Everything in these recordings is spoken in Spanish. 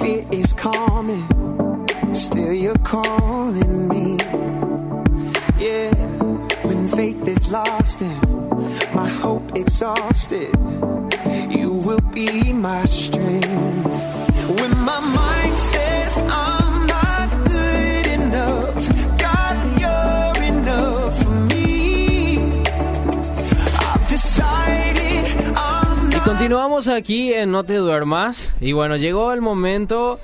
fear is calming, still you're calling me. Yeah, when faith is lost and my hope exhausted, you will be my strength. Continuamos aquí en No Te Duermas. Y bueno, llegó el momento,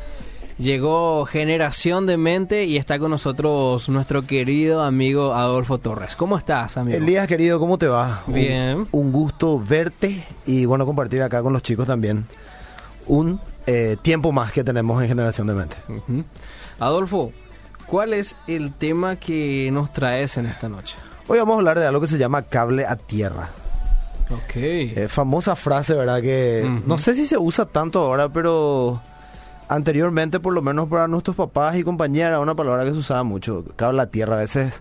llegó Generación de Mente y está con nosotros nuestro querido amigo Adolfo Torres. ¿Cómo estás, amigo? Elías, querido, ¿cómo te va? Bien. Un, gusto verte y bueno, compartir acá con los chicos también un eh, tiempo más que tenemos en Generación de Mente. Adolfo, ¿cuál es el tema que nos traes en esta noche? Hoy vamos a hablar de algo que se llama cable a tierra. Ok. Eh, famosa frase, ¿verdad? Que no sé si se usa tanto ahora, pero anteriormente, por lo menos para nuestros papás y compañeras, era una palabra que se usaba mucho. Cable a tierra. A veces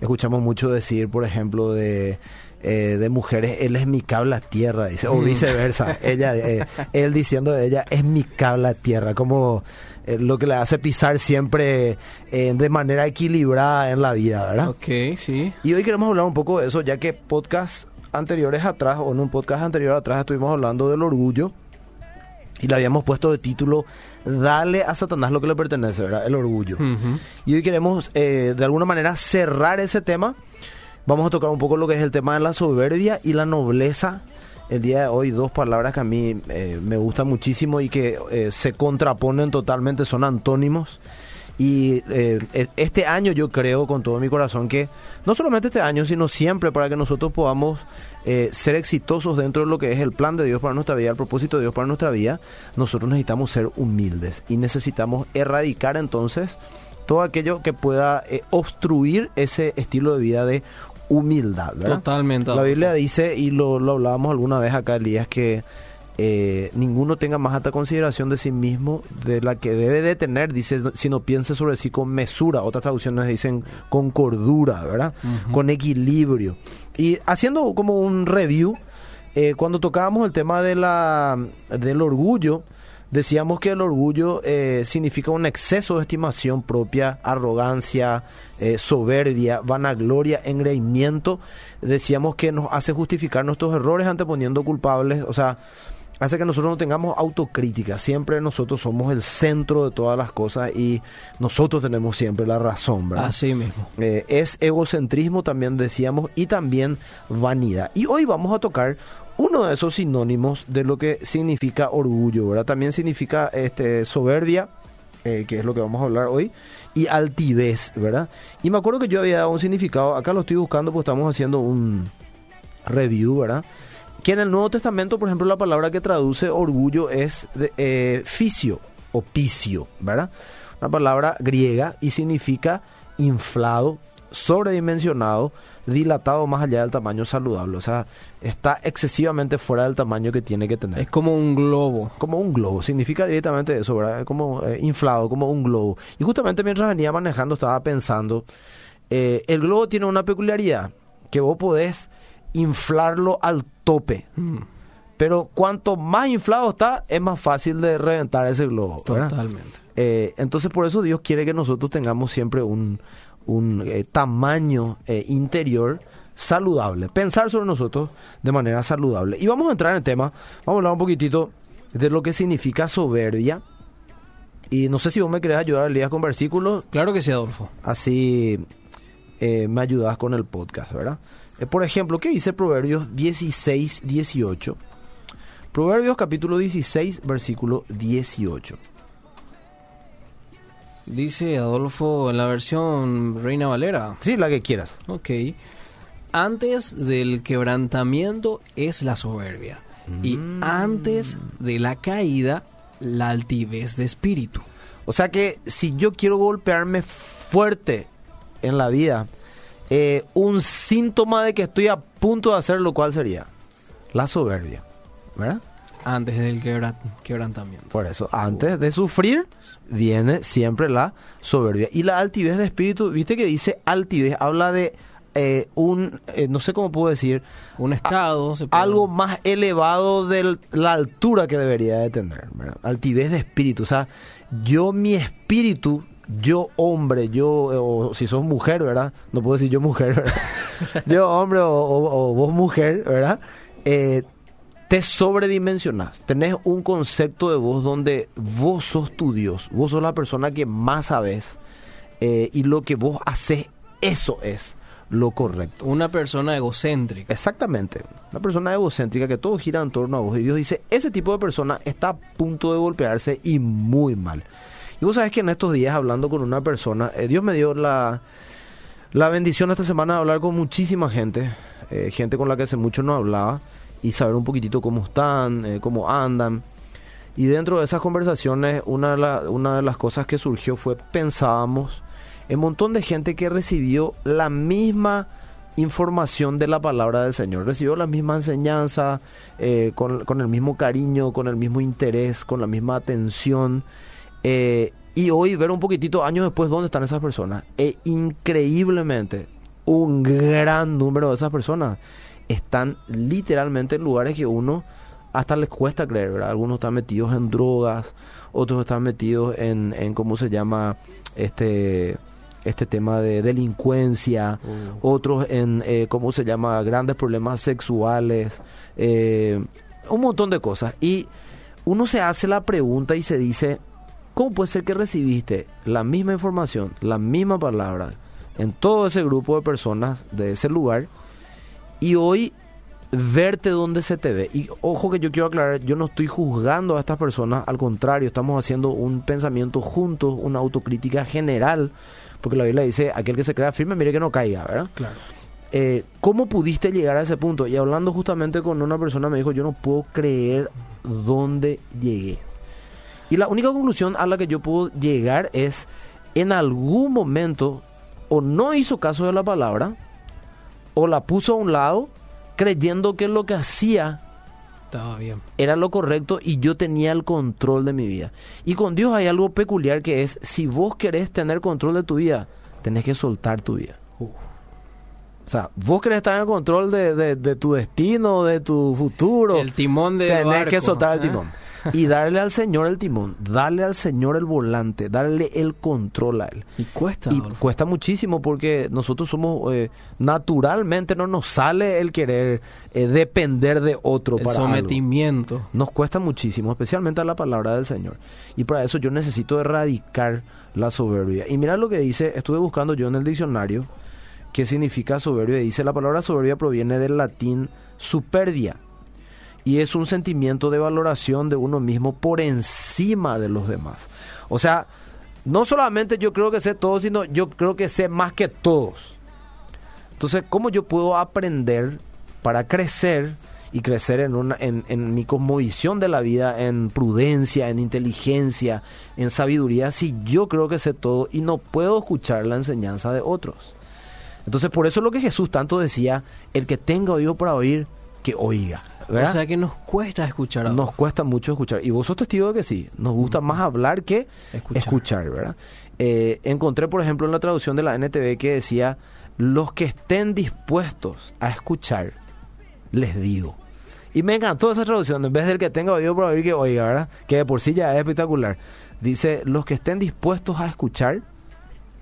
escuchamos mucho decir, por ejemplo, de, eh, de mujeres, él es mi cable a tierra, dice, o viceversa. ella, eh, él diciendo de ella, es mi cable a tierra, como eh, lo que le hace pisar siempre eh, de manera equilibrada en la vida, ¿verdad? Ok, sí. Y hoy queremos hablar un poco de eso, ya que podcast anteriores atrás, o en un podcast anterior atrás, estuvimos hablando del orgullo. Y le habíamos puesto de título Dale a Satanás lo que le pertenece, ¿verdad? El orgullo. Ujú. Y hoy queremos, eh, de alguna manera, cerrar ese tema. Vamos a tocar un poco lo que es el tema de la soberbia y la nobleza. El día de hoy, dos palabras que a mí eh, me gustan muchísimo y que eh, se contraponen totalmente, son antónimos. Y eh, e- este año yo creo con todo mi corazón que, no solamente este año, sino siempre para que nosotros podamos eh, ser exitosos dentro de lo que es el plan de Dios para nuestra vida, el propósito de Dios para nuestra vida, nosotros necesitamos ser humildes y necesitamos erradicar entonces todo aquello que pueda eh, obstruir ese estilo de vida de humildad. ¿verdad? Totalmente, La. Biblia dice, y lo, lo hablábamos alguna vez acá, Elías, que eh, ninguno tenga más alta consideración de sí mismo de la que debe de tener, dice, sino piense sobre sí con mesura. Otras traducciones dicen con cordura, ¿verdad? Con equilibrio. Y haciendo como un review, eh, cuando tocábamos el tema de la, del orgullo, decíamos que el orgullo eh, significa un exceso de estimación propia, arrogancia, eh, soberbia, vanagloria, engreimiento. Decíamos que nos hace justificar nuestros errores anteponiendo culpables, o sea, hace que nosotros no tengamos autocrítica. Siempre nosotros somos el centro de todas las cosas y nosotros tenemos siempre la razón, ¿verdad? Así mismo. Eh, es egocentrismo también decíamos y también vanidad. Y hoy vamos a tocar uno de esos sinónimos de lo que significa orgullo, ¿verdad? También significa este soberbia, eh, que es lo que vamos a hablar hoy, y altivez, ¿verdad? Y me acuerdo que yo había dado un significado, acá lo estoy buscando porque estamos haciendo un review, ¿verdad? Que en el Nuevo Testamento, por ejemplo, la palabra que traduce orgullo es de, eh, fisio o pisio, ¿verdad? Una palabra griega y significa inflado, sobredimensionado, dilatado más allá del tamaño saludable. O sea, está excesivamente fuera del tamaño que tiene que tener. Es como un globo. Como un globo, significa directamente eso, ¿verdad? Como eh, inflado, como un globo. Y justamente mientras venía manejando estaba pensando, eh, el globo tiene una peculiaridad, que vos podés inflarlo al tope. Mm, Pero cuanto más inflado está, es más fácil de reventar ese globo. Totalmente. Eh, entonces por eso Dios quiere que nosotros tengamos siempre un, un eh, tamaño eh, interior saludable. Pensar sobre nosotros de manera saludable. Y vamos a entrar en el tema. Vamos a hablar un poquitito de lo que significa soberbia. Y no sé si vos me querés ayudar, Elías, con versículos. Claro que sí, Adolfo. Así eh, me ayudas con el podcast, ¿verdad? Eh, por ejemplo, ¿qué dice Proverbios 16, 18? Proverbios capítulo 16, versículo 18. Dice Adolfo en la versión Reina Valera. Sí, la que quieras. Ok. Antes del quebrantamiento es la soberbia. Y Mm. antes de la caída, la altivez de espíritu. O sea que si yo quiero golpearme fuerte en la vida, eh, un síntoma de que estoy a punto de hacer lo cual sería la soberbia, ¿verdad? Antes del quebra- quebrantamiento. Por eso, antes de sufrir, viene siempre la soberbia. Y la altivez de espíritu, viste que dice altivez, habla de eh, un, eh, no sé cómo puedo decir, Un estado. se puede- algo más elevado de la altura que debería de tener. ¿verdad? Altivez de espíritu, o sea, yo mi espíritu, yo hombre, yo, o si sos mujer, ¿verdad? No puedo decir yo mujer, ¿verdad? yo hombre o, o- o vos mujer, ¿verdad? Eh, te sobredimensionás. Tenés un concepto de vos donde vos sos tu Dios. Vos sos la persona que más sabes. eh, y lo que vos haces, eso es lo correcto. Una persona egocéntrica. Exactamente. Una persona egocéntrica que todo gira en torno a vos. Y Dios dice, ese tipo de persona está a punto de golpearse y muy mal. Y vos sabés que en estos días hablando con una persona, eh, Dios me dio la, la bendición esta semana de hablar con muchísima gente. eh, gente con la que hace mucho no hablaba. Y saber un poquitito cómo están, eh, cómo andan. Y dentro de esas conversaciones, una de, la- una de las cosas que surgió fue pensábamos en un montón de gente que recibió la misma información de la palabra del Señor, recibió la misma enseñanza, con, con el mismo cariño, con el mismo interés, con la misma atención. Eh, y hoy ver un poquitito, años después, dónde están esas personas. E increíblemente, un gran número de esas personas están literalmente en lugares que uno hasta les cuesta creer, ¿verdad? Algunos están metidos en drogas, otros están metidos en, en ¿cómo se llama? Este, este tema de delincuencia, otros en, eh, ¿cómo se llama? Grandes problemas sexuales, eh, un montón de cosas. Y uno se hace la pregunta y se dice, ¿cómo puede ser que recibiste la misma información, la misma palabra en todo ese grupo de personas de ese lugar y hoy verte donde se te ve. Y ojo que yo quiero aclarar, yo no estoy juzgando a estas personas, al contrario, estamos haciendo un pensamiento juntos, una autocrítica general, porque la Biblia dice, aquel que se crea firme, mire que no caiga, ¿verdad? Claro. Eh, ¿Cómo pudiste llegar a ese punto? Y hablando justamente con una persona me dijo, yo no puedo creer dónde llegué. Y la única conclusión a la que yo puedo llegar es, en algún momento, o no hizo caso de la palabra, o la puso a un lado, creyendo que lo que hacía Estaba bien. era lo correcto y yo tenía el control de mi vida. Y con Dios hay algo peculiar que es, si vos querés tener control de tu vida, tenés que soltar tu vida. O sea, vos querés estar en el control de, de- de tu destino, de tu futuro. El timón de Tenés barco, que soltar el ¿eh? timón. Y darle al Señor el timón, darle al Señor el volante, darle el control a Él. Y cuesta. Y Adolfo. cuesta muchísimo porque nosotros somos, eh, naturalmente no nos sale el querer eh, depender de otro el para algo. sometimiento. Nos cuesta muchísimo, especialmente a la palabra del Señor. Y para eso yo necesito erradicar la soberbia. Y mira lo que dice, estuve buscando yo en el diccionario, qué significa soberbia. Dice, la palabra soberbia proviene del latín superbia. Y es un sentimiento de valoración de uno mismo por encima de los demás. O sea, no solamente yo creo que sé todo, sino yo creo que sé más que todos. Entonces, ¿cómo yo puedo aprender para crecer y crecer en, una, mi cosmovisión de la vida, en prudencia, en inteligencia, en sabiduría, si yo creo que sé todo y no puedo escuchar la enseñanza de otros? Entonces, por eso es lo que Jesús tanto decía, el que tenga oído para oír, que oiga. ¿verdad? O sea que nos cuesta escuchar Nos cuesta mucho escuchar. Y vos sos testigo de que sí. Nos gusta más hablar que Escuchar. escuchar, ¿verdad? Eh, encontré, por ejemplo, en la traducción de la NTV que decía, los que estén dispuestos a escuchar, les digo. Y me encantó esa traducción. En vez del que tenga oído para oír, que oiga, ¿verdad? Que de por sí ya es espectacular. Dice, los que estén dispuestos a escuchar,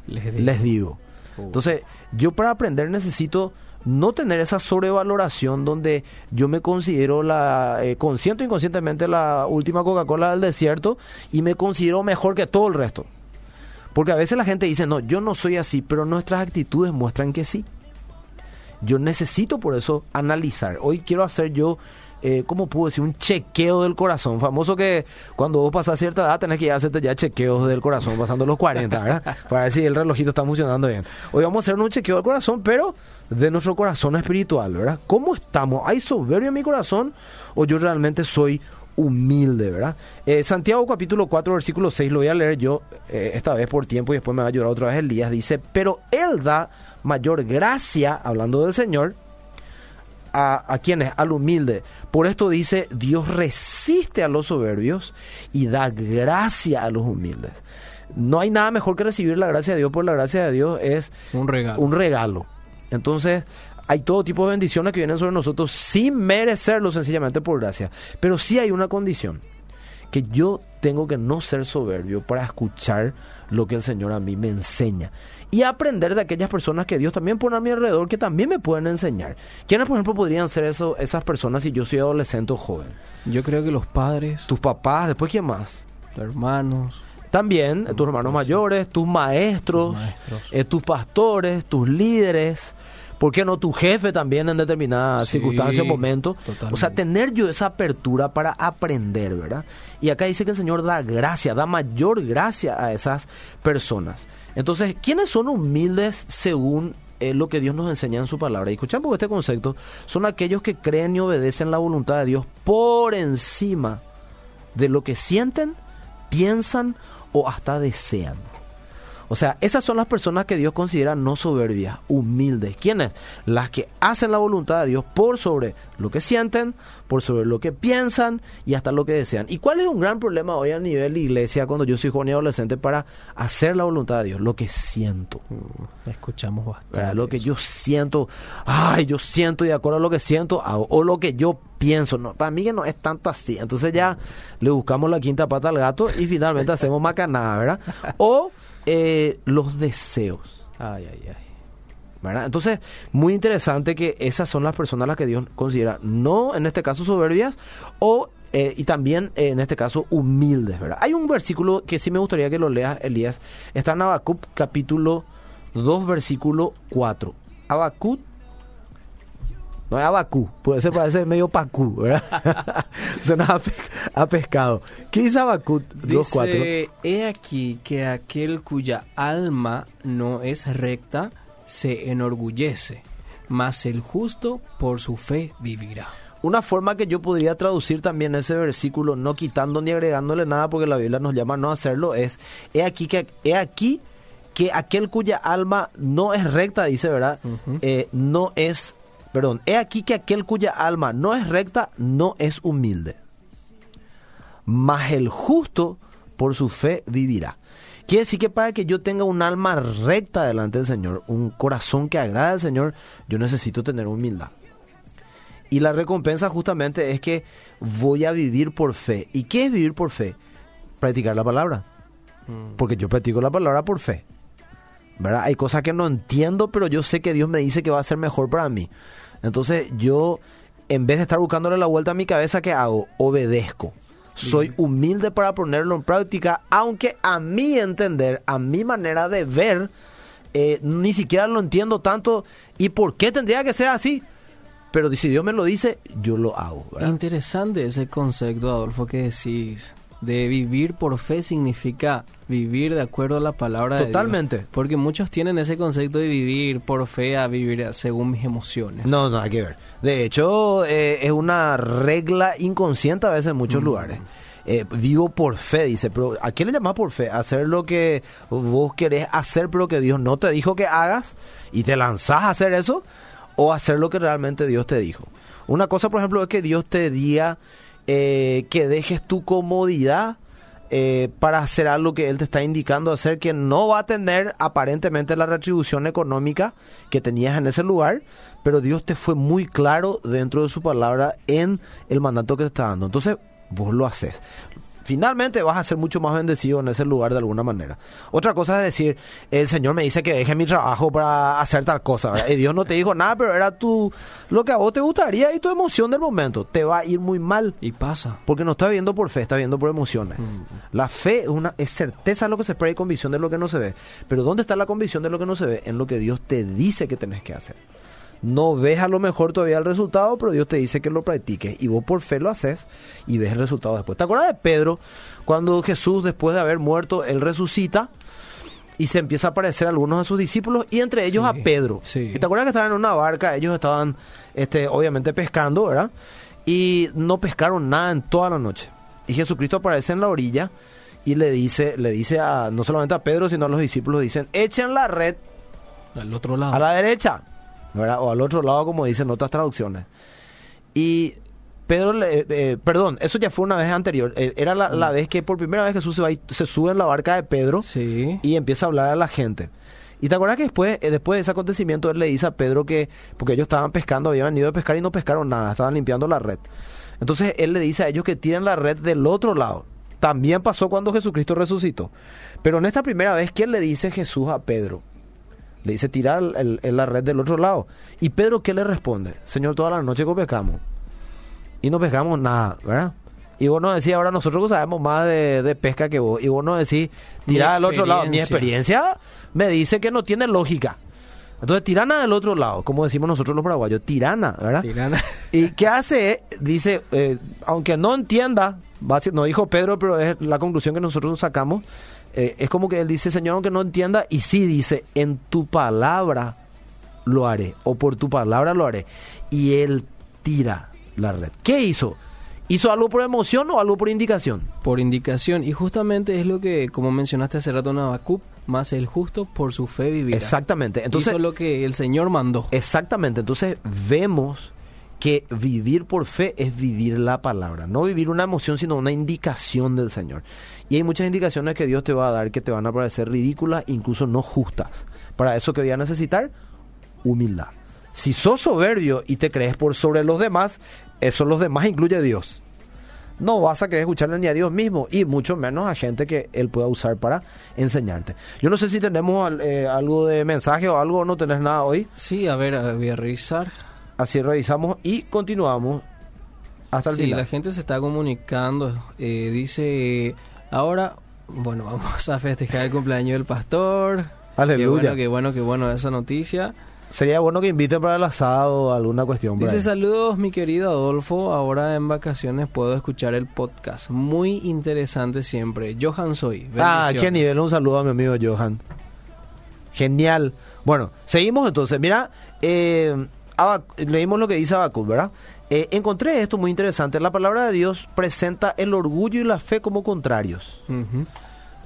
Les digo. les digo. Entonces, yo para aprender necesito no tener esa sobrevaloración donde yo me considero la eh, consciente o inconscientemente la última Coca-Cola del desierto y me considero mejor que todo el resto. Porque a veces la gente dice, no, yo no soy así, pero nuestras actitudes muestran que sí. Yo necesito por eso analizar. Hoy quiero hacer yo, eh, ¿cómo puedo decir? Un chequeo del corazón. Famoso que cuando vos pasas cierta edad tenés que ir a hacerte ya chequeos del corazón, pasando los 40, ¿verdad? Para ver si el relojito está funcionando bien. Hoy vamos a hacer un chequeo del corazón, pero de nuestro corazón espiritual, ¿verdad? ¿Cómo estamos? ¿Hay soberbia en mi corazón o yo realmente soy humilde, ¿verdad? Eh, Santiago capítulo 4, versículo 6, lo voy a leer yo eh, esta vez por tiempo y después me va a llorar otra vez Elías. Dice, pero Él da mayor gracia, hablando del Señor, a, a quienes, al humilde. Por esto dice, Dios resiste a los soberbios y da gracia a los humildes. No hay nada mejor que recibir la gracia de Dios, por la gracia de Dios es Un regalo. un regalo. Entonces, hay todo tipo de bendiciones que vienen sobre nosotros sin merecerlo sencillamente por gracia. Pero sí hay una condición, que yo tengo que no ser soberbio para escuchar lo que el Señor a mí me enseña y aprender de aquellas personas que Dios también pone a mi alrededor que también me pueden enseñar. ¿Quiénes, por ejemplo, podrían ser eso, esas personas si yo soy adolescente o joven? Yo creo que los padres, Tus papás, después quién más? los hermanos, También eh, tus hermanos mayores, tus maestros, Tus maestros. eh, tus pastores, tus líderes. ¿Por qué no tu jefe también en determinadas Sí, circunstancias o momentos? totalmente. O sea, tener yo esa apertura para aprender, ¿verdad? Y acá dice que el Señor da gracia, da mayor gracia a esas personas. Entonces, ¿quiénes son humildes según eh, lo que Dios nos enseña en su palabra? Y escuchamos este concepto, son aquellos que creen y obedecen la voluntad de Dios por encima de lo que sienten, piensan o hasta desean. O sea, esas son las personas que Dios considera no soberbias, humildes. ¿Quiénes? Las que hacen la voluntad de Dios por sobre lo que sienten, por sobre lo que piensan y hasta lo que desean. ¿Y cuál es un gran problema hoy a nivel iglesia cuando yo soy joven y adolescente para hacer la voluntad de Dios? Lo que siento. mm, escuchamos bastante. ¿verdad? Lo que yo siento, ay, yo siento y de acuerdo a lo que siento, o lo que yo pienso. No, para mí que no es tanto así. Entonces ya le buscamos la quinta pata al gato y finalmente hacemos macanada, ¿verdad? O eh, los deseos. Ay, ay, ay. ¿verdad? Entonces, muy interesante que esas son las personas a las que Dios considera, no en este caso soberbias, o eh, y también eh, en este caso humildes, ¿verdad? Hay un versículo que sí me gustaría que lo leas, Elías. Está en Habacuc capítulo 2, versículo 4. Habacuc no es abacú, puede ser parece medio pacú, ¿verdad? Suena a, pe- a pescado. ¿Qué dice Habacuc 2.4? Dice, he aquí que aquel cuya alma no es recta se enorgullece, mas el justo por su fe vivirá. Una forma que yo podría traducir también ese versículo, no quitando ni agregándole nada, porque la Biblia nos llama a no hacerlo, es, he aquí que, he aquí que aquel cuya alma no es recta, dice, ¿verdad? Ujú. Eh, no es, perdón, he aquí que aquel cuya alma no es recta, no es humilde. Mas el justo por su fe vivirá. Quiere decir que para que yo tenga un alma recta delante del Señor, un corazón que agrada al Señor, yo necesito tener humildad. Y la recompensa justamente es que voy a vivir por fe. ¿Y qué es vivir por fe? Practicar la palabra. Porque yo practico la palabra por fe. ¿Verdad? Hay cosas que no entiendo, pero yo sé que Dios me dice que va a ser mejor para mí. Entonces yo, en vez de estar buscándole la vuelta a mi cabeza, ¿qué hago? Obedezco. Soy humilde para ponerlo en práctica, aunque a mi entender, a mi manera de ver, eh, ni siquiera lo entiendo tanto. ¿Y por qué tendría que ser así? Pero si Dios me lo dice, yo lo hago. ¿verdad? Interesante ese concepto, Adolfo, que decís. De vivir por fe significa vivir de acuerdo a la palabra de Dios. Totalmente. Porque muchos tienen ese concepto de vivir por fe a vivir según mis emociones. No, nada que ver. De hecho, eh, es una regla inconsciente a veces en muchos lugares. Eh, vivo por fe, dice, pero ¿a qué le llamas por fe? Hacer lo que vos querés hacer, pero que Dios no te dijo que hagas y te lanzás a hacer eso, o hacer lo que realmente Dios te dijo. Una cosa, por ejemplo, es que Dios te diga eh, que dejes tu comodidad eh, para hacer algo que Él te está indicando hacer, que no va a tener aparentemente la retribución económica que tenías en ese lugar, pero Dios te fue muy claro dentro de su palabra en el mandato que te está dando. Entonces, vos lo haces. Finalmente vas a ser mucho más bendecido en ese lugar de alguna manera. Otra cosa es decir, el Señor me dice que deje mi trabajo para hacer tal cosa. ¿verdad? Y Dios no te dijo nada, pero era tu, lo que a vos te gustaría y tu emoción del momento. Te va a ir muy mal. Y pasa. Porque no está viendo por fe, está viendo por emociones. La fe es, una, es certeza de lo que se espera y convicción de lo que no se ve. Pero ¿dónde está la convicción de lo que no se ve? En lo que Dios te dice que tenés que hacer. No ves a lo mejor todavía el resultado, pero Dios te dice que lo practiques. Y vos por fe lo haces y ves el resultado después. ¿Te acuerdas de Pedro? Cuando Jesús, después de haber muerto, él resucita y se empieza a aparecer a algunos de sus discípulos y entre ellos Sí, a Pedro. sí. ¿Y te acuerdas que estaban en una barca? Ellos estaban, este, obviamente, pescando, ¿verdad? Y no pescaron nada en toda la noche. Y Jesucristo aparece en la orilla y le dice, le dice a, no solamente a Pedro, sino a los discípulos, dicen, echen la red Al otro lado. a la derecha, ¿verdad? O al otro lado, como dicen otras traducciones. Y Pedro, le- eh, perdón, eso ya fue una vez anterior. Eh, era la, la vez que por primera vez Jesús se, va y- se sube en la barca de Pedro Sí. y empieza a hablar a la gente. Y te acuerdas que después, eh, después de ese acontecimiento, él le dice a Pedro que, porque ellos estaban pescando, habían venido a pescar y no pescaron nada, estaban limpiando la red. Entonces él le dice a ellos que tiren la red del otro lado. también pasó cuando Jesucristo resucitó. Pero en esta primera vez, ¿qué le dice Jesús a Pedro? Le dice tirar el- el- la red del otro lado. ¿Y Pedro qué le responde? Señor, toda la noche que pescamos. Y no pescamos nada, ¿verdad? Y vos nos decís, ahora nosotros sabemos más de, de pesca que vos. Y vos nos decís, tirar al otro lado. Mi experiencia. me dice que no tiene lógica. Entonces, tirana del otro lado, como decimos nosotros los paraguayos, tirana, ¿verdad? Tirana. ¿Y qué hace? Dice, eh, aunque no entienda, no dijo Pedro, pero es la conclusión que nosotros sacamos, eh, es como que él dice, Señor, aunque no entienda, y sí dice, en tu palabra lo haré, o por tu palabra lo haré. Y él tira la red. ¿Qué hizo? ¿Hizo algo por emoción o algo por indicación? por indicación. Y justamente es lo que, como mencionaste hace rato en Habacuc, más el justo por su fe vivirá. Exactamente. Entonces, Hizo lo que el Señor mandó. Exactamente, entonces vemos que vivir por fe es vivir la palabra, no vivir una emoción, sino una indicación del Señor. Y hay muchas indicaciones que Dios te va a dar que te van a parecer ridículas, incluso no justas. Para eso que voy a necesitar humildad. Si sos soberbio y te crees por sobre los demás, eso los demás incluye a Dios. No vas a querer escucharle ni a Dios mismo y mucho menos a gente que Él pueda usar para enseñarte. Yo no sé si tenemos eh, algo de mensaje o algo, no tenés nada hoy. Sí, a ver, voy a revisar. Así revisamos y continuamos hasta el sí, final. la gente se está comunicando. eh, dice, ahora, bueno, vamos a festejar el cumpleaños del pastor. Aleluya. Qué bueno, qué bueno, qué bueno esa noticia. Sería bueno que inviten para el asado o alguna cuestión. Dice saludos mi querido Adolfo, ahora en vacaciones puedo escuchar el podcast, muy interesante siempre. Johan Soy. Ah, qué nivel. Un saludo a mi amigo Johan. Genial. Bueno, seguimos entonces. Mira, eh, Habac- leímos lo que dice Habacuc, ¿verdad? Eh, encontré esto muy interesante. La palabra de Dios presenta el orgullo y la fe como contrarios.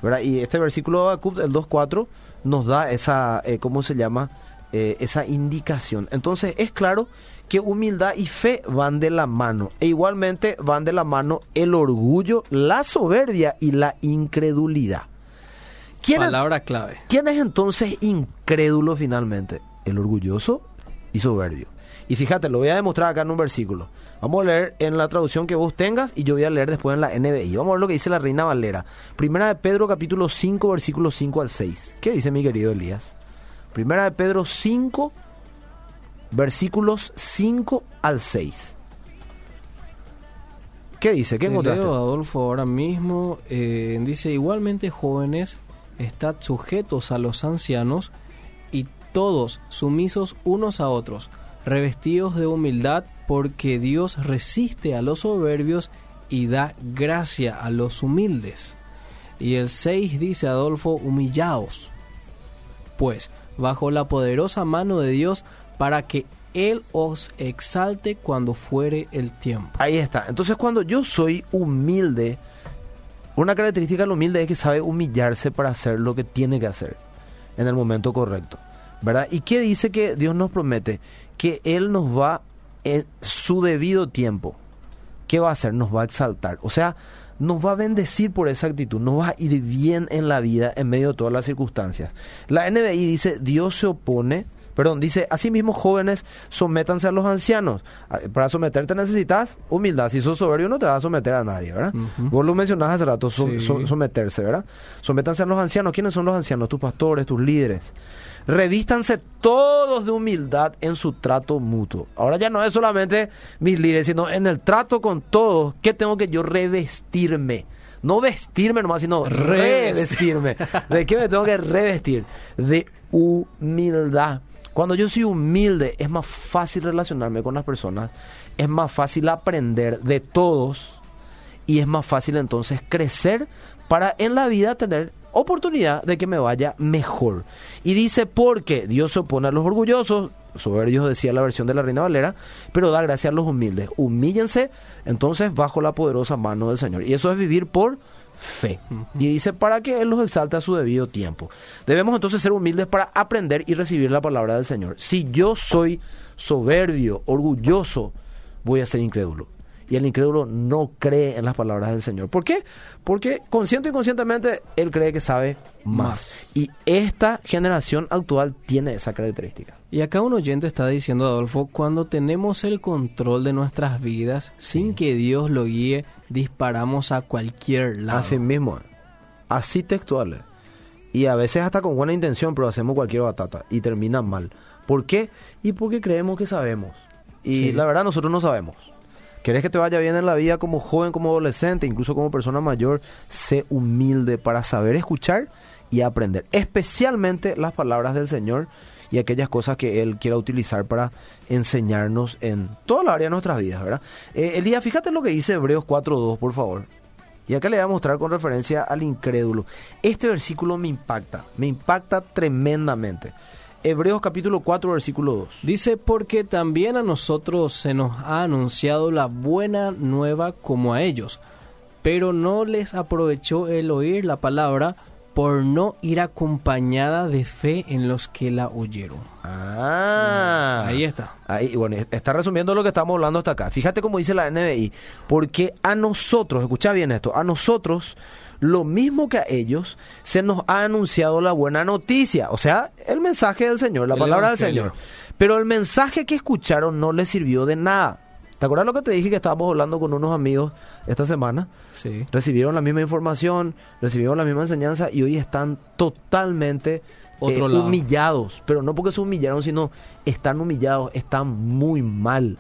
¿verdad? Y este versículo de Habacuc, el 2.4, nos da esa, eh, ¿cómo se llama? Eh, esa indicación. Entonces es claro que humildad y fe van de la mano. E igualmente van de la mano el orgullo, la soberbia y la incredulidad. ¿Quién, es- Palabra clave. ¿Quién es entonces incrédulo finalmente? El orgulloso y soberbio. Y fíjate, lo voy a demostrar acá en un versículo. Vamos a leer en la traducción que vos tengas y yo voy a leer después en la NBI. Vamos a ver lo que dice la Reina Valera. Primera de Pedro capítulo 5 versículos 5 al 6. ¿Qué dice mi querido Elías? Primera de Pedro 5 versículos 5 al 6. ¿Qué dice? ¿Qué Te encontraste? leo, Adolfo, ahora mismo. eh, dice, igualmente jóvenes, estad sujetos a los ancianos todos sumisos unos a otros, revestidos de humildad, porque Dios resiste a los soberbios y da gracia a los humildes. Y el 6 dice, Adolfo, humillaos, pues, bajo la poderosa mano de Dios, para que Él os exalte cuando fuere el tiempo. Ahí está. Entonces, cuando yo soy humilde, una característica del humilde es que sabe humillarse para hacer lo que tiene que hacer en el momento correcto. ¿Verdad? ¿Y qué dice que Dios nos promete? Que Él nos va en su debido tiempo. ¿Qué va a hacer? Nos va a exaltar. O sea, nos va a bendecir por esa actitud. Nos va a ir bien en la vida en medio de todas las circunstancias. La NBI dice, Dios se opone Perdón, dice, asimismo jóvenes, sométanse a los ancianos. Ah, Para someterte necesitas humildad. Si sos soberbio no te vas a someter a nadie, ¿verdad? Vos lo mencionás hace rato, so- Sí. so- someterse, ¿verdad? Sométanse a los ancianos. ¿Quiénes son los ancianos? Tus pastores, tus líderes. Revístanse todos de humildad en su trato mutuo. Ahora ya no es solamente mis líderes, sino en el trato con todos. ¿Qué tengo que yo revestirme? No vestirme nomás, sino revestirme. ¿De qué me tengo que revestir? De humildad. Cuando yo soy humilde, es más fácil relacionarme con las personas, es más fácil aprender de todos y es más fácil entonces crecer para en la vida tener oportunidad de que me vaya mejor. Y dice, porque Dios se opone a los orgullosos, soberbios decía la versión de la Reina Valera, pero da gracia a los humildes. Humíllense entonces bajo la poderosa mano del Señor. Y eso es vivir por fe. Y dice, para que Él los exalte a su debido tiempo. Debemos entonces ser humildes para aprender y recibir la palabra del Señor. Si yo soy soberbio, orgulloso, voy a ser incrédulo. Y el incrédulo no cree en las palabras del Señor. ¿Por qué? Porque consciente y inconscientemente él cree que sabe más. Más. Y esta generación actual tiene esa característica. Y acá un oyente está diciendo, Adolfo, cuando tenemos el control de nuestras vidas, sin que Dios lo guíe, disparamos a cualquier lado. Así mismo, así textuales. Y a veces hasta con buena intención, pero hacemos cualquier batata y termina mal. ¿Por qué? Y porque creemos que sabemos. Y Sí. la verdad nosotros no sabemos. ¿Querés que te vaya bien en la vida como joven, como adolescente, incluso como persona mayor? Sé humilde para saber escuchar y aprender. Especialmente las palabras del Señor y aquellas cosas que Él quiera utilizar para enseñarnos en toda la área de nuestras vidas, ¿verdad? Eh, Elías, fíjate lo que dice Hebreos 4.2, por favor. Y acá le voy a mostrar con referencia al incrédulo. Este versículo me impacta, me impacta tremendamente. Hebreos capítulo 4, versículo 2. Dice, porque también a nosotros se nos ha anunciado la buena nueva como a ellos, pero no les aprovechó el oír la palabra por no ir acompañada de fe en los que la oyeron. Ah, Ahí está. Ahí, bueno, está resumiendo lo que estamos hablando hasta acá. Fíjate cómo dice la NBI. Porque a nosotros, escucha bien esto, a nosotros, lo mismo que a ellos, se nos ha anunciado la buena noticia. O sea, el mensaje del Señor, la El palabra del. Señor. Pero el mensaje que escucharon no les sirvió de nada. ¿Te acuerdas lo que te dije que estábamos hablando con unos amigos esta semana? Sí. recibieron la misma información, recibieron la misma enseñanza y hoy están totalmente eh, lado. humillados. Pero no porque se humillaron, sino están humillados, están muy mal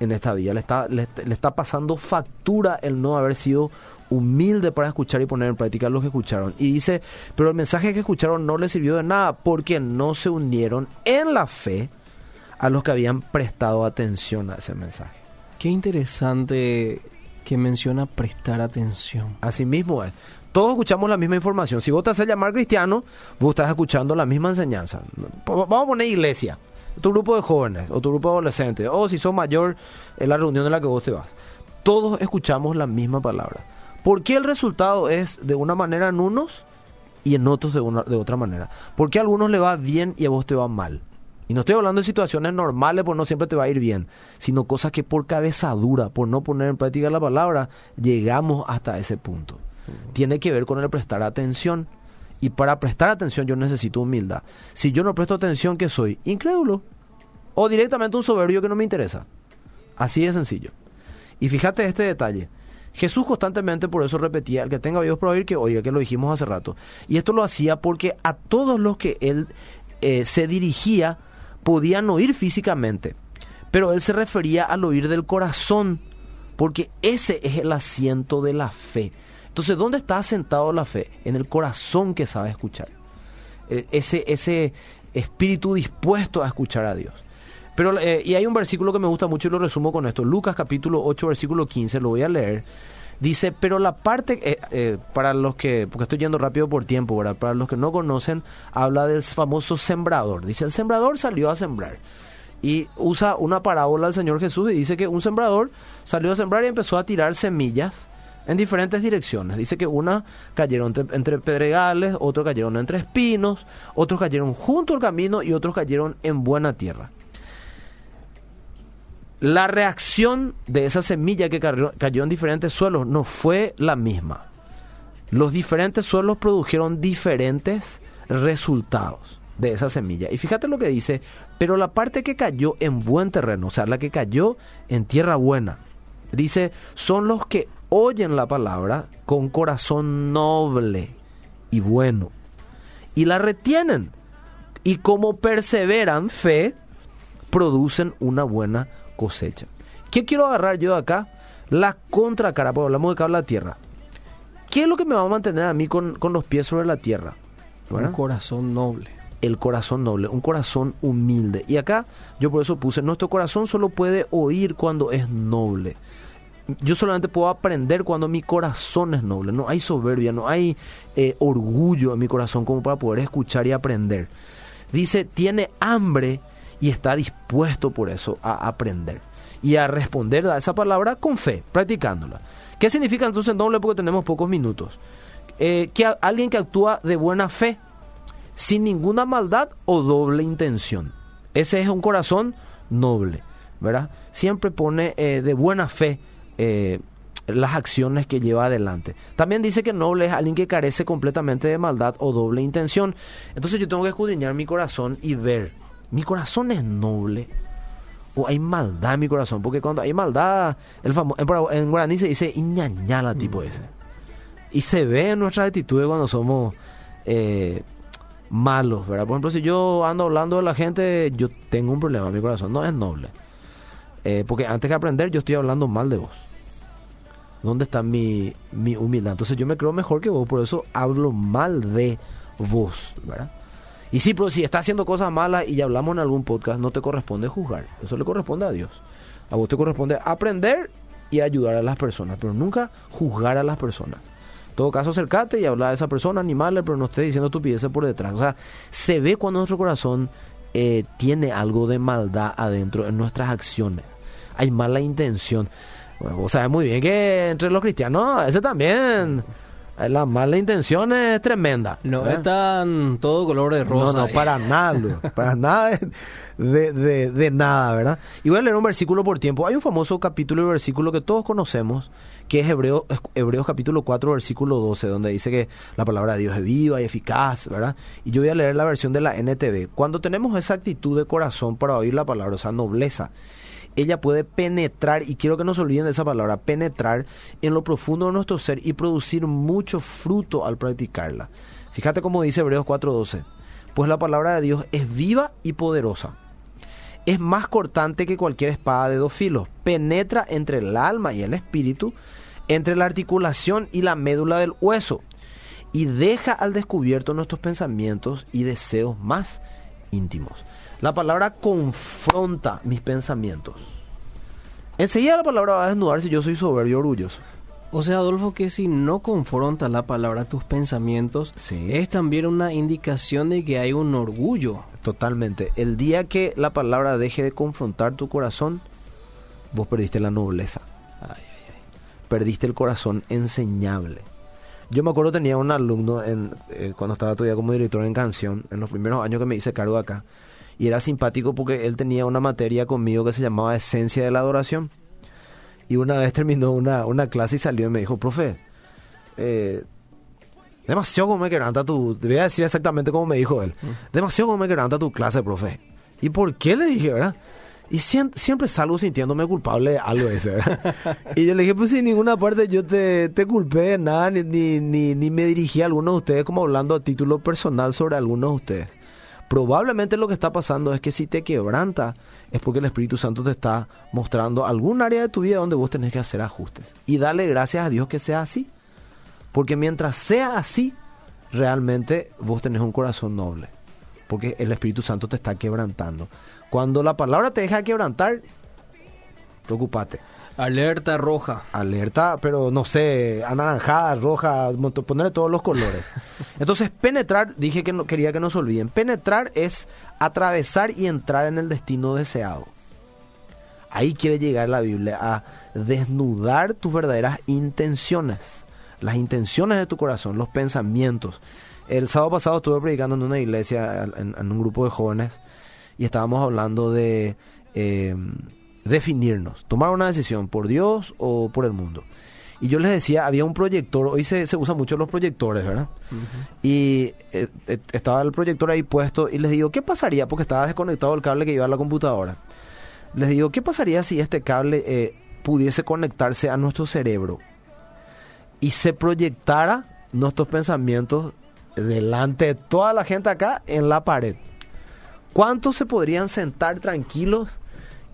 en esta vida. Le está, le, le está pasando factura el no haber sido humilde para escuchar y poner en práctica lo que escucharon. Y dice, pero el mensaje que escucharon no les sirvió de nada porque no se unieron en la fe a los que habían prestado atención a ese mensaje. Qué interesante que menciona prestar atención. Así mismo es. Todos escuchamos la misma información. Si vos te haces llamar cristiano, vos estás escuchando la misma enseñanza. Vamos a poner iglesia, tu grupo de jóvenes o tu grupo de adolescentes, o si sos mayor, en la reunión en la que vos te vas. Todos escuchamos la misma palabra. ¿Por qué el resultado es de una manera en unos y en otros de, una, de otra manera? ¿Por qué a algunos le va bien y a vos te va mal? Y no estoy hablando de situaciones normales, pues no siempre te va a ir bien, sino cosas que por cabeza dura, por no poner en práctica la palabra, llegamos hasta ese punto. Tiene que ver con el prestar atención. Y para prestar atención yo necesito humildad. Si yo no presto atención, ¿qué soy? Incrédulo. O directamente un soberbio que no me interesa. Así de sencillo. Y fíjate este detalle. Jesús constantemente por eso repetía, el que tenga oídos para oír, que oiga, que lo dijimos hace rato. Y esto lo hacía porque a todos los que él eh, se dirigía podían oír físicamente, pero él se refería al oír del corazón, porque ese es el asiento de la fe. Entonces, ¿dónde está asentado la fe? En el corazón que sabe escuchar. Eh, ese, ese espíritu dispuesto a escuchar a Dios. Pero, eh, y hay un versículo que me gusta mucho y lo resumo con esto. Lucas capítulo 8, versículo 15, lo voy a leer. Dice, pero la parte, eh, eh, para los que, porque estoy yendo rápido por tiempo. Para los que no conocen, habla del famoso sembrador. Dice, el sembrador salió a sembrar. Y usa una parábola del Señor Jesús y dice que un sembrador salió a sembrar y empezó a tirar semillas en diferentes direcciones. Dice que una cayeron entre, entre pedregales, otros cayeron entre espinos, otros cayeron junto al camino y otros cayeron en buena tierra. La reacción de esa semilla que cayó, en diferentes suelos no fue la misma. Los diferentes suelos produjeron diferentes resultados de esa semilla. Y fíjate lo que dice, pero la parte que cayó en buen terreno, o sea, la que cayó en tierra buena, dice, son los que oyen la palabra con corazón noble y bueno y la retienen. Y como perseveran fe, producen una buena cosecha. ¿Qué quiero agarrar yo de acá? La contracara, porque hablamos de que habla la tierra. ¿Qué es lo que me va a mantener a mí con, con los pies sobre la tierra? ¿Verdad? Un corazón noble. el corazón noble, un corazón humilde. Y acá yo por eso puse, nuestro corazón solo puede oír cuando es noble. Yo solamente puedo aprender cuando mi corazón es noble. No hay soberbia, no hay eh, orgullo en mi corazón como para poder escuchar y aprender. Dice, tiene hambre y está dispuesto por eso a aprender. Y a responder a esa palabra con fe, practicándola. ¿Qué significa entonces noble? Porque tenemos pocos minutos. Eh, que alguien que actúa de buena fe, sin ninguna maldad o doble intención. Ese es un corazón noble, ¿verdad? Siempre pone eh, de buena fe eh, las acciones que lleva adelante. También dice que noble es alguien que carece completamente de maldad o doble intención. Entonces yo tengo que escudriñar mi corazón y ver mi corazón es noble o hay maldad en mi corazón. Porque cuando hay maldad, el famo- en, en guaraní se dice iñañala tipo ese. Y se ve en nuestras actitudes cuando somos eh, malos, ¿verdad? Por ejemplo, si yo ando hablando de la gente, yo tengo un problema en mi corazón. No es noble. Eh, porque antes que aprender, yo estoy hablando mal de vos. ¿Dónde está mi, mi humildad? Entonces yo me creo mejor que vos, por eso hablo mal de vos, ¿verdad? Y sí, pero si estás haciendo cosas malas y ya hablamos en algún podcast, no te corresponde juzgar. Eso le corresponde a Dios. A vos te corresponde aprender y ayudar a las personas, pero nunca juzgar a las personas. En todo caso, acercate y habla de esa persona, animarle, pero no estés diciendo estupideces por detrás. O sea, se ve cuando nuestro corazón eh, tiene algo de maldad adentro en nuestras acciones. Hay mala intención. Bueno, vos sabés muy bien que entre los cristianos, ese también, la mala intención es tremenda. No ¿eh? es tan todo color de rosa. No, no, para nada, para nada de, de, nada, ¿verdad? Y voy a leer un versículo por tiempo. Hay un famoso capítulo y versículo que todos conocemos, que es Hebreo- Hebreos capítulo 4, versículo 12, donde dice que la palabra de Dios es viva y eficaz, ¿verdad? Y yo voy a leer la versión de la NTV. Cuando tenemos esa actitud de corazón para oír la palabra, o sea, nobleza, ella puede penetrar, y quiero que no se olviden de esa palabra, penetrar en lo profundo de nuestro ser y producir mucho fruto al practicarla. Fíjate cómo dice Hebreos 4:12. Pues la palabra de Dios es viva y poderosa. Es más cortante que cualquier espada de dos filos. Penetra entre el alma y el espíritu, entre la articulación y la médula del hueso, y deja al descubierto nuestros pensamientos y deseos más íntimos. La palabra confronta mis pensamientos. Enseguida la palabra va a desnudar si yo soy soberbio y orgulloso. O sea, Adolfo, que si no confronta la palabra tus pensamientos, Sí. es también una indicación de que hay un orgullo. Totalmente. El día que la palabra deje de confrontar tu corazón, vos perdiste la nobleza. Perdiste el corazón enseñable. Yo me acuerdo tenía un alumno en, eh, cuando estaba todavía como director en canción, en los primeros años que me hice cargo acá. Y era simpático porque él tenía una materia conmigo que se llamaba Esencia de la Adoración. Y una vez terminó una, una clase y salió y me dijo, profe, eh, demasiado como me quebranta tu... Te voy a decir exactamente como me dijo él. Demasiado como me quebranta tu clase, profe. ¿Y por qué le dije, verdad? Y siempre salgo sintiéndome culpable de algo ese, ¿verdad? y yo le dije, pues sin ninguna parte yo te, te culpé de nada, ni, ni, ni, ni me dirigí a alguno de ustedes como hablando a título personal sobre algunos de ustedes. Probablemente lo que está pasando es que si te quebranta es porque el Espíritu Santo te está mostrando algún área de tu vida donde vos tenés que hacer ajustes. Y dale gracias a Dios que sea así. Porque mientras sea así, realmente vos tenés un corazón noble. Porque el Espíritu Santo te está quebrantando. Cuando la palabra te deja quebrantar, preocupate. Alerta roja. Alerta, pero no sé, anaranjada, roja, ponerle todos los colores. Entonces, penetrar, dije que no quería que no se olviden. Penetrar es atravesar y entrar en el destino deseado. Ahí quiere llegar la Biblia a desnudar tus verdaderas intenciones, las intenciones de tu corazón, los pensamientos. El sábado pasado estuve predicando en una iglesia, en, en un grupo de jóvenes, y estábamos hablando de eh, definirnos, tomar una decisión por Dios o por el mundo. Y yo les decía, había un proyector, hoy se, se usan mucho los proyectores, ¿verdad? Y eh, eh, estaba el proyector ahí puesto y les digo, ¿qué pasaría? Porque estaba desconectado el cable que iba a la computadora. Les digo, ¿qué pasaría si este cable eh, pudiese conectarse a nuestro cerebro y se proyectara nuestros pensamientos delante de toda la gente acá en la pared? ¿Cuántos se podrían sentar tranquilos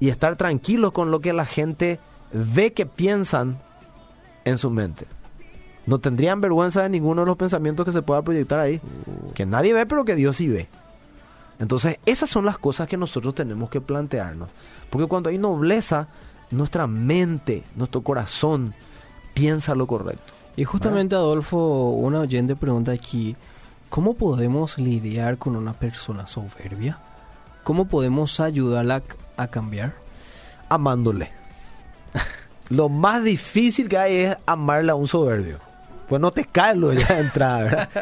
y estar tranquilos con lo que la gente ve que piensan en su mente? No tendrían vergüenza de ninguno de los pensamientos que se pueda proyectar ahí. Que nadie ve, pero que Dios sí ve. Entonces, esas son las cosas que nosotros tenemos que plantearnos. Porque cuando hay nobleza, nuestra mente, nuestro corazón piensa lo correcto. Y justamente, Adolfo, una oyente pregunta aquí, ¿cómo podemos lidiar con una persona soberbia? ¿Cómo podemos ayudarla a cambiar? Amándole. Lo más difícil que hay es amarle a un soberbio. Pues no te caes lo ya de entrada, ¿verdad?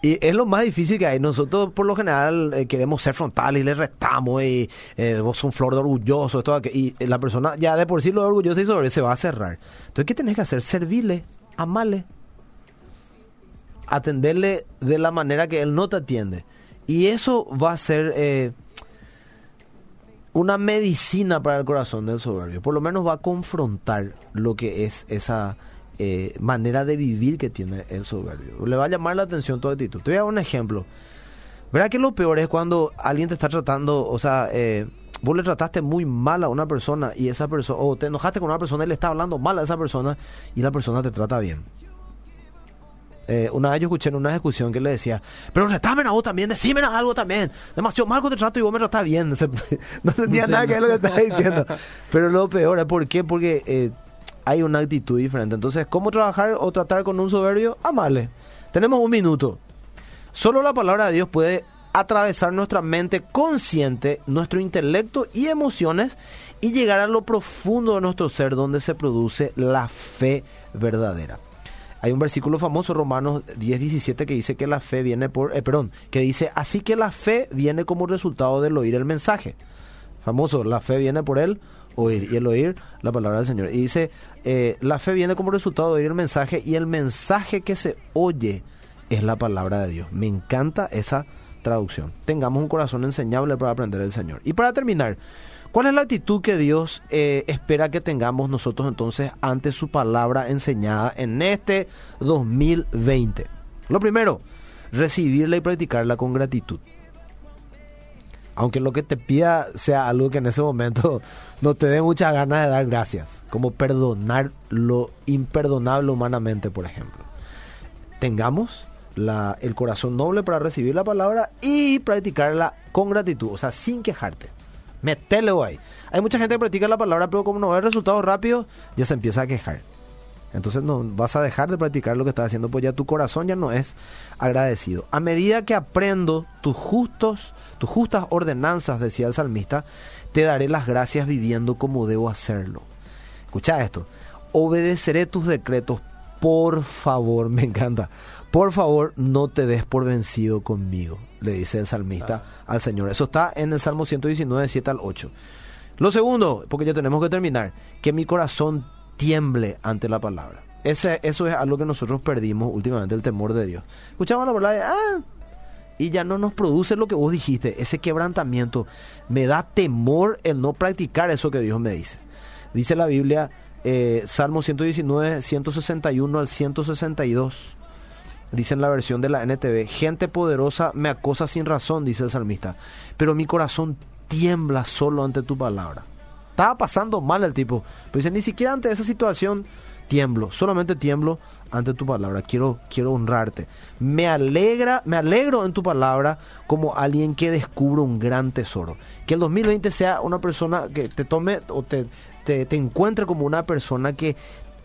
Y es lo más difícil que hay. Nosotros, por lo general, eh, queremos ser frontales y le restamos. Y eh, vos sos un flor de orgulloso. Esto, y la persona, ya de por sí lo orgulloso y soberbio se va a cerrar. Entonces, ¿qué tenés que hacer? Servirle, amarle. Atenderle de la manera que él no te atiende. Y eso va a ser. eh, una medicina para el corazón del soberbio. Por lo menos va a confrontar lo que es esa eh, manera de vivir que tiene el soberbio. Le va a llamar la atención todo actitud. Te voy a dar un ejemplo. ¿Verdad que lo peor es cuando alguien te está tratando, o sea, eh, vos le trataste muy mal a una persona y esa persona, o te enojaste con una persona y le está hablando mal a esa persona y la persona te trata bien? Eh, una vez yo escuché en una discusión que le decía, pero retame a vos también, decime algo también. Demasiado mal que te trato y vos me tratás bien. no entendía nada que es lo que estaba diciendo. Pero lo peor, ¿por qué? Porque eh, hay una actitud diferente. Entonces, ¿cómo trabajar o tratar con un soberbio? Amale. Tenemos un minuto. Solo la palabra de Dios puede atravesar nuestra mente consciente, nuestro intelecto y emociones y llegar a lo profundo de nuestro ser donde se produce la fe verdadera. Hay un versículo famoso, Romanos 10, 17, que dice que la fe viene por, eh, perdón, que dice, así que la fe viene como resultado del oír el mensaje. Famoso, la fe viene por el oír, y el oír la palabra del Señor. Y dice, eh, la fe viene como resultado de oír el mensaje, y el mensaje que se oye es la palabra de Dios. Me encanta esa traducción. Tengamos un corazón enseñable para aprender del Señor. Y para terminar, ¿Cuál es la actitud que Dios eh, espera que tengamos nosotros entonces ante su palabra enseñada en este 2020? Lo primero, recibirla y practicarla con gratitud. Aunque lo que te pida sea algo que en ese momento no te dé muchas ganas de dar gracias, como perdonar lo imperdonable humanamente, por ejemplo. Tengamos el corazón noble para recibir la palabra y practicarla con gratitud, o sea, sin quejarte. Metele, ahí. Hay mucha gente que practica la palabra, pero como no ve resultados rápidos, ya se empieza a quejar. Entonces no vas a dejar de practicar lo que estás haciendo, pues ya tu corazón ya no es agradecido. A medida que aprendo tus justos, tus justas ordenanzas, decía el salmista, te daré las gracias viviendo como debo hacerlo. Escucha esto. Obedeceré tus decretos, por favor, me encanta. Por favor, no te des por vencido conmigo le dice el salmista al Señor. Eso está en el Salmo 119, 7 al 8. Lo segundo, porque ya tenemos que terminar, que mi corazón tiemble ante la palabra. Ese, eso es algo que nosotros perdimos últimamente, el temor de Dios. Escuchamos la palabra, ah, y ya no nos produce lo que vos dijiste, ese quebrantamiento. Me da temor el no practicar eso que Dios me dice. Dice la Biblia, eh, Salmo 119, 161 al 162 dice en la versión de la NTV, gente poderosa me acosa sin razón, dice el salmista, pero mi corazón tiembla solo ante tu palabra. Estaba pasando mal el tipo, pero dice, ni siquiera ante esa situación tiemblo, solamente tiemblo ante tu palabra. Quiero, quiero honrarte. Me alegra, me alegro en tu palabra como alguien que descubre un gran tesoro. Que el 2020 sea una persona que te tome o te, te, te encuentre como una persona que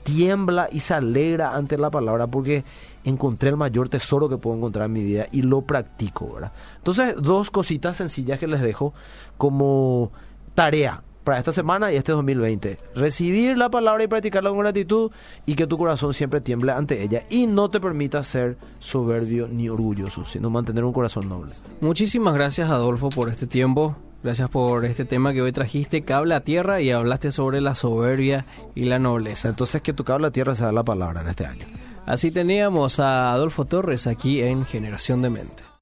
tiembla y se alegra ante la palabra porque encontré el mayor tesoro que puedo encontrar en mi vida y lo practico, ¿verdad? Entonces, dos cositas sencillas que les dejo como tarea para esta semana y este 2020. Recibir la palabra y practicarla con gratitud y que tu corazón siempre tiemble ante ella y no te permita ser soberbio ni orgulloso, sino mantener un corazón noble. Muchísimas gracias Adolfo por este tiempo. Gracias por este tema que hoy trajiste, cable a tierra, y hablaste sobre la soberbia y la nobleza. Entonces que tu cable a tierra sea la palabra en este año. Así teníamos a Adolfo Torres aquí en Generación de Mente.